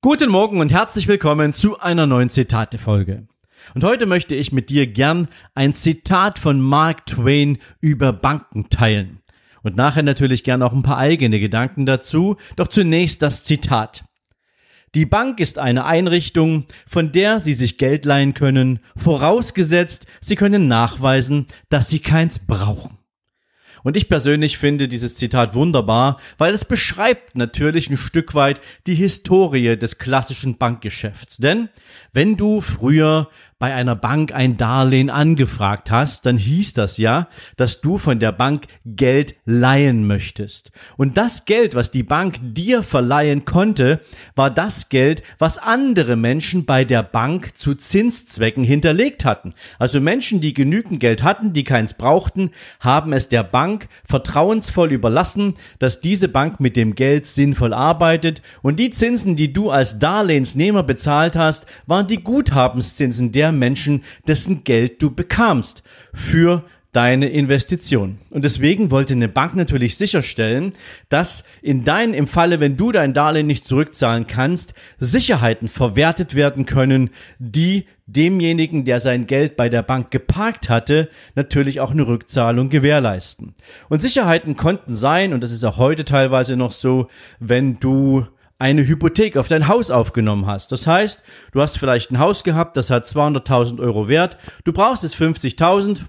Guten Morgen und herzlich willkommen zu einer neuen Zitate-Folge. Und heute möchte ich mit dir gern ein Zitat von Mark Twain über Banken teilen. Und nachher natürlich gern auch ein paar eigene Gedanken dazu. Doch zunächst das Zitat. Die Bank ist eine Einrichtung, von der Sie sich Geld leihen können, vorausgesetzt, Sie können nachweisen, dass Sie keins brauchen. Und ich persönlich finde dieses Zitat wunderbar, weil es beschreibt natürlich ein Stück weit die Historie des klassischen Bankgeschäfts. Denn wenn du früher bei einer Bank ein Darlehen angefragt hast, dann hieß das ja, dass du von der Bank Geld leihen möchtest. Und das Geld, was die Bank dir verleihen konnte, war das Geld, was andere Menschen bei der Bank zu Zinszwecken hinterlegt hatten. Also Menschen, die genügend Geld hatten, die keins brauchten, haben es der Bank vertrauensvoll überlassen, dass diese Bank mit dem Geld sinnvoll arbeitet und die Zinsen, die du als Darlehensnehmer bezahlt hast, waren die Guthabenszinsen der Menschen, dessen Geld du bekamst für deine Investition. Und deswegen wollte eine Bank natürlich sicherstellen, dass in deinem, im Falle, wenn du dein Darlehen nicht zurückzahlen kannst, Sicherheiten verwertet werden können, die demjenigen, der sein Geld bei der Bank geparkt hatte, natürlich auch eine Rückzahlung gewährleisten. Und Sicherheiten konnten sein, und das ist auch heute teilweise noch so, wenn du eine Hypothek auf dein Haus aufgenommen hast. Das heißt, du hast vielleicht ein Haus gehabt, das hat 200.000 Euro Wert. Du brauchst jetzt 50.000.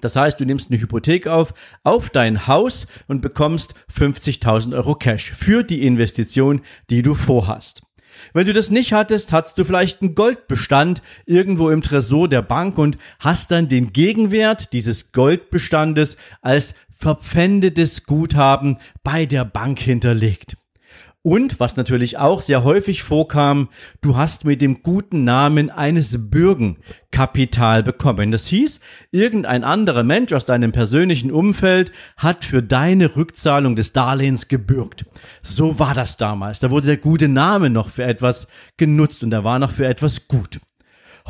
Das heißt, du nimmst eine Hypothek auf, auf dein Haus und bekommst 50.000 Euro Cash für die Investition, die du vorhast. Wenn du das nicht hattest, hast du vielleicht einen Goldbestand irgendwo im Tresor der Bank und hast dann den Gegenwert dieses Goldbestandes als verpfändetes Guthaben bei der Bank hinterlegt. Und was natürlich auch sehr häufig vorkam, du hast mit dem guten Namen eines Bürgen Kapital bekommen. Das hieß, irgendein anderer Mensch aus deinem persönlichen Umfeld hat für deine Rückzahlung des Darlehens gebürgt. So war das damals. Da wurde der gute Name noch für etwas genutzt und er war noch für etwas gut.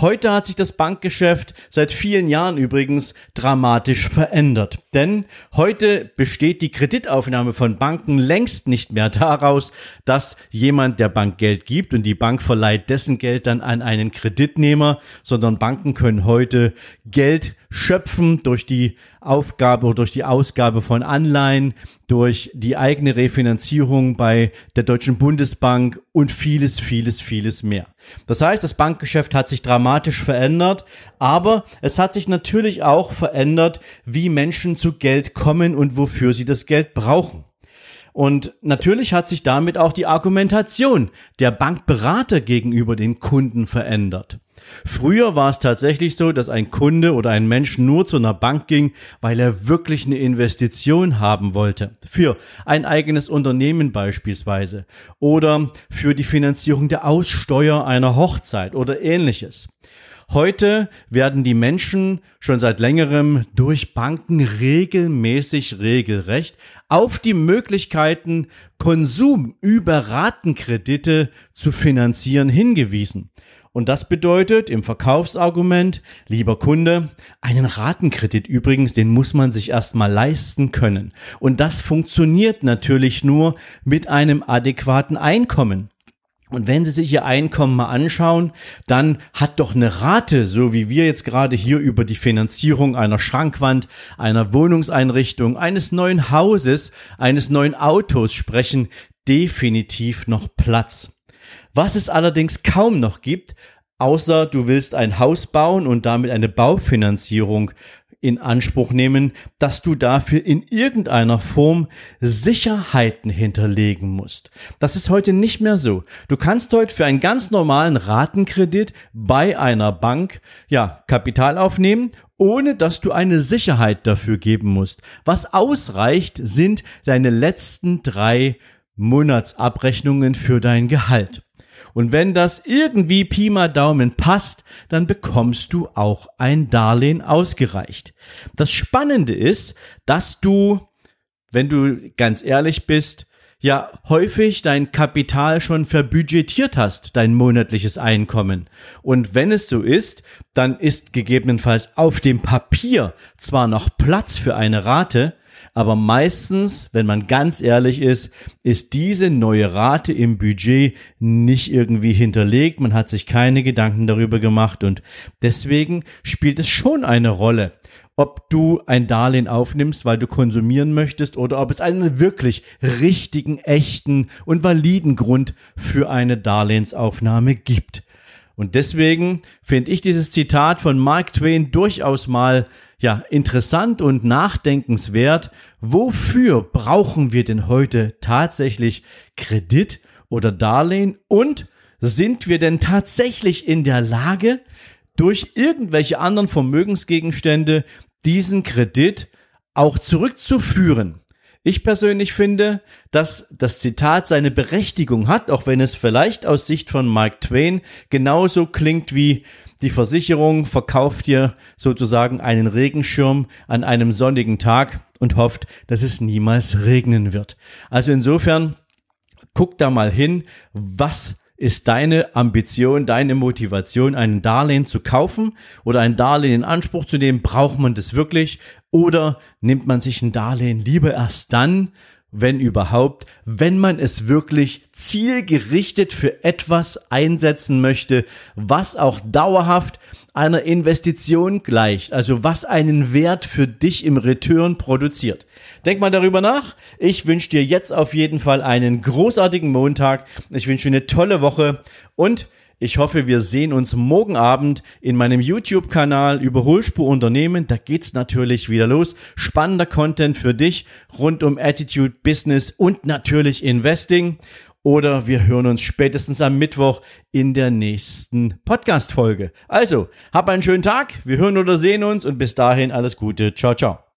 Heute hat sich das Bankgeschäft seit vielen Jahren übrigens dramatisch verändert. Denn heute besteht die Kreditaufnahme von Banken längst nicht mehr daraus, dass jemand der Bank Geld gibt und die Bank verleiht dessen Geld dann an einen Kreditnehmer, sondern Banken können heute Geld schöpfen durch die Aufgabe oder durch die Ausgabe von Anleihen, durch die eigene Refinanzierung bei der Deutschen Bundesbank und vieles, vieles, vieles mehr. Das heißt, das Bankgeschäft hat sich dramatisch verändert, aber es hat sich natürlich auch verändert, wie Menschen zu Geld kommen und wofür sie das Geld brauchen. Und natürlich hat sich damit auch die Argumentation der Bankberater gegenüber den Kunden verändert. Früher war es tatsächlich so, dass ein Kunde oder ein Mensch nur zu einer Bank ging, weil er wirklich eine Investition haben wollte. Für ein eigenes Unternehmen beispielsweise. Oder für die Finanzierung der Aussteuer einer Hochzeit oder ähnliches. Heute werden die Menschen schon seit längerem durch Banken regelmäßig regelrecht auf die Möglichkeiten, Konsum über Ratenkredite zu finanzieren hingewiesen. Und das bedeutet im Verkaufsargument, lieber Kunde, einen Ratenkredit übrigens, den muss man sich erstmal leisten können. Und das funktioniert natürlich nur mit einem adäquaten Einkommen. Und wenn Sie sich Ihr Einkommen mal anschauen, dann hat doch eine Rate, so wie wir jetzt gerade hier über die Finanzierung einer Schrankwand, einer Wohnungseinrichtung, eines neuen Hauses, eines neuen Autos sprechen, definitiv noch Platz. Was es allerdings kaum noch gibt, außer du willst ein Haus bauen und damit eine Baufinanzierung in Anspruch nehmen, dass du dafür in irgendeiner Form Sicherheiten hinterlegen musst. Das ist heute nicht mehr so. Du kannst heute für einen ganz normalen Ratenkredit bei einer Bank ja Kapital aufnehmen ohne dass du eine Sicherheit dafür geben musst. Was ausreicht, sind deine letzten drei Monatsabrechnungen für dein Gehalt. Und wenn das irgendwie Pi mal Daumen passt, dann bekommst du auch ein Darlehen ausgereicht. Das Spannende ist, dass du, wenn du ganz ehrlich bist, ja häufig dein Kapital schon verbudgetiert hast, dein monatliches Einkommen. Und wenn es so ist, dann ist gegebenenfalls auf dem Papier zwar noch Platz für eine Rate, aber meistens, wenn man ganz ehrlich ist, ist diese neue Rate im Budget nicht irgendwie hinterlegt. Man hat sich keine Gedanken darüber gemacht und deswegen spielt es schon eine Rolle, ob du ein Darlehen aufnimmst, weil du konsumieren möchtest oder ob es einen wirklich richtigen, echten und validen Grund für eine Darlehensaufnahme gibt. Und deswegen finde ich dieses Zitat von Mark Twain durchaus mal ja interessant und nachdenkenswert. Wofür brauchen wir denn heute tatsächlich Kredit oder Darlehen und sind wir denn tatsächlich in der Lage, durch irgendwelche anderen Vermögensgegenstände diesen Kredit auch zurückzuführen. Ich persönlich finde, dass das Zitat seine Berechtigung hat, auch wenn es vielleicht aus Sicht von Mark Twain genauso klingt wie die Versicherung verkauft dir sozusagen einen Regenschirm an einem sonnigen Tag und hofft, dass es niemals regnen wird. Also insofern, guck da mal hin, was ist deine Ambition, deine Motivation, einen Darlehen zu kaufen oder ein Darlehen in Anspruch zu nehmen? Braucht man das wirklich? Oder nimmt man sich ein Darlehen lieber erst dann, wenn überhaupt, wenn man es wirklich zielgerichtet für etwas einsetzen möchte, was auch dauerhaft einer Investition gleicht, also was einen Wert für dich im Return produziert. Denk mal darüber nach. Ich wünsche dir jetzt auf jeden Fall einen großartigen Montag. Ich wünsche dir eine tolle Woche und ich hoffe, wir sehen uns morgen Abend in meinem YouTube-Kanal Überholspur Unternehmen. Da geht's natürlich wieder los. Spannender Content für dich rund um Attitude, Business und natürlich Investing. Oder wir hören uns spätestens am Mittwoch in der nächsten Podcast-Folge. Also, hab einen schönen Tag. Wir hören oder sehen uns und bis dahin alles Gute. Ciao, ciao.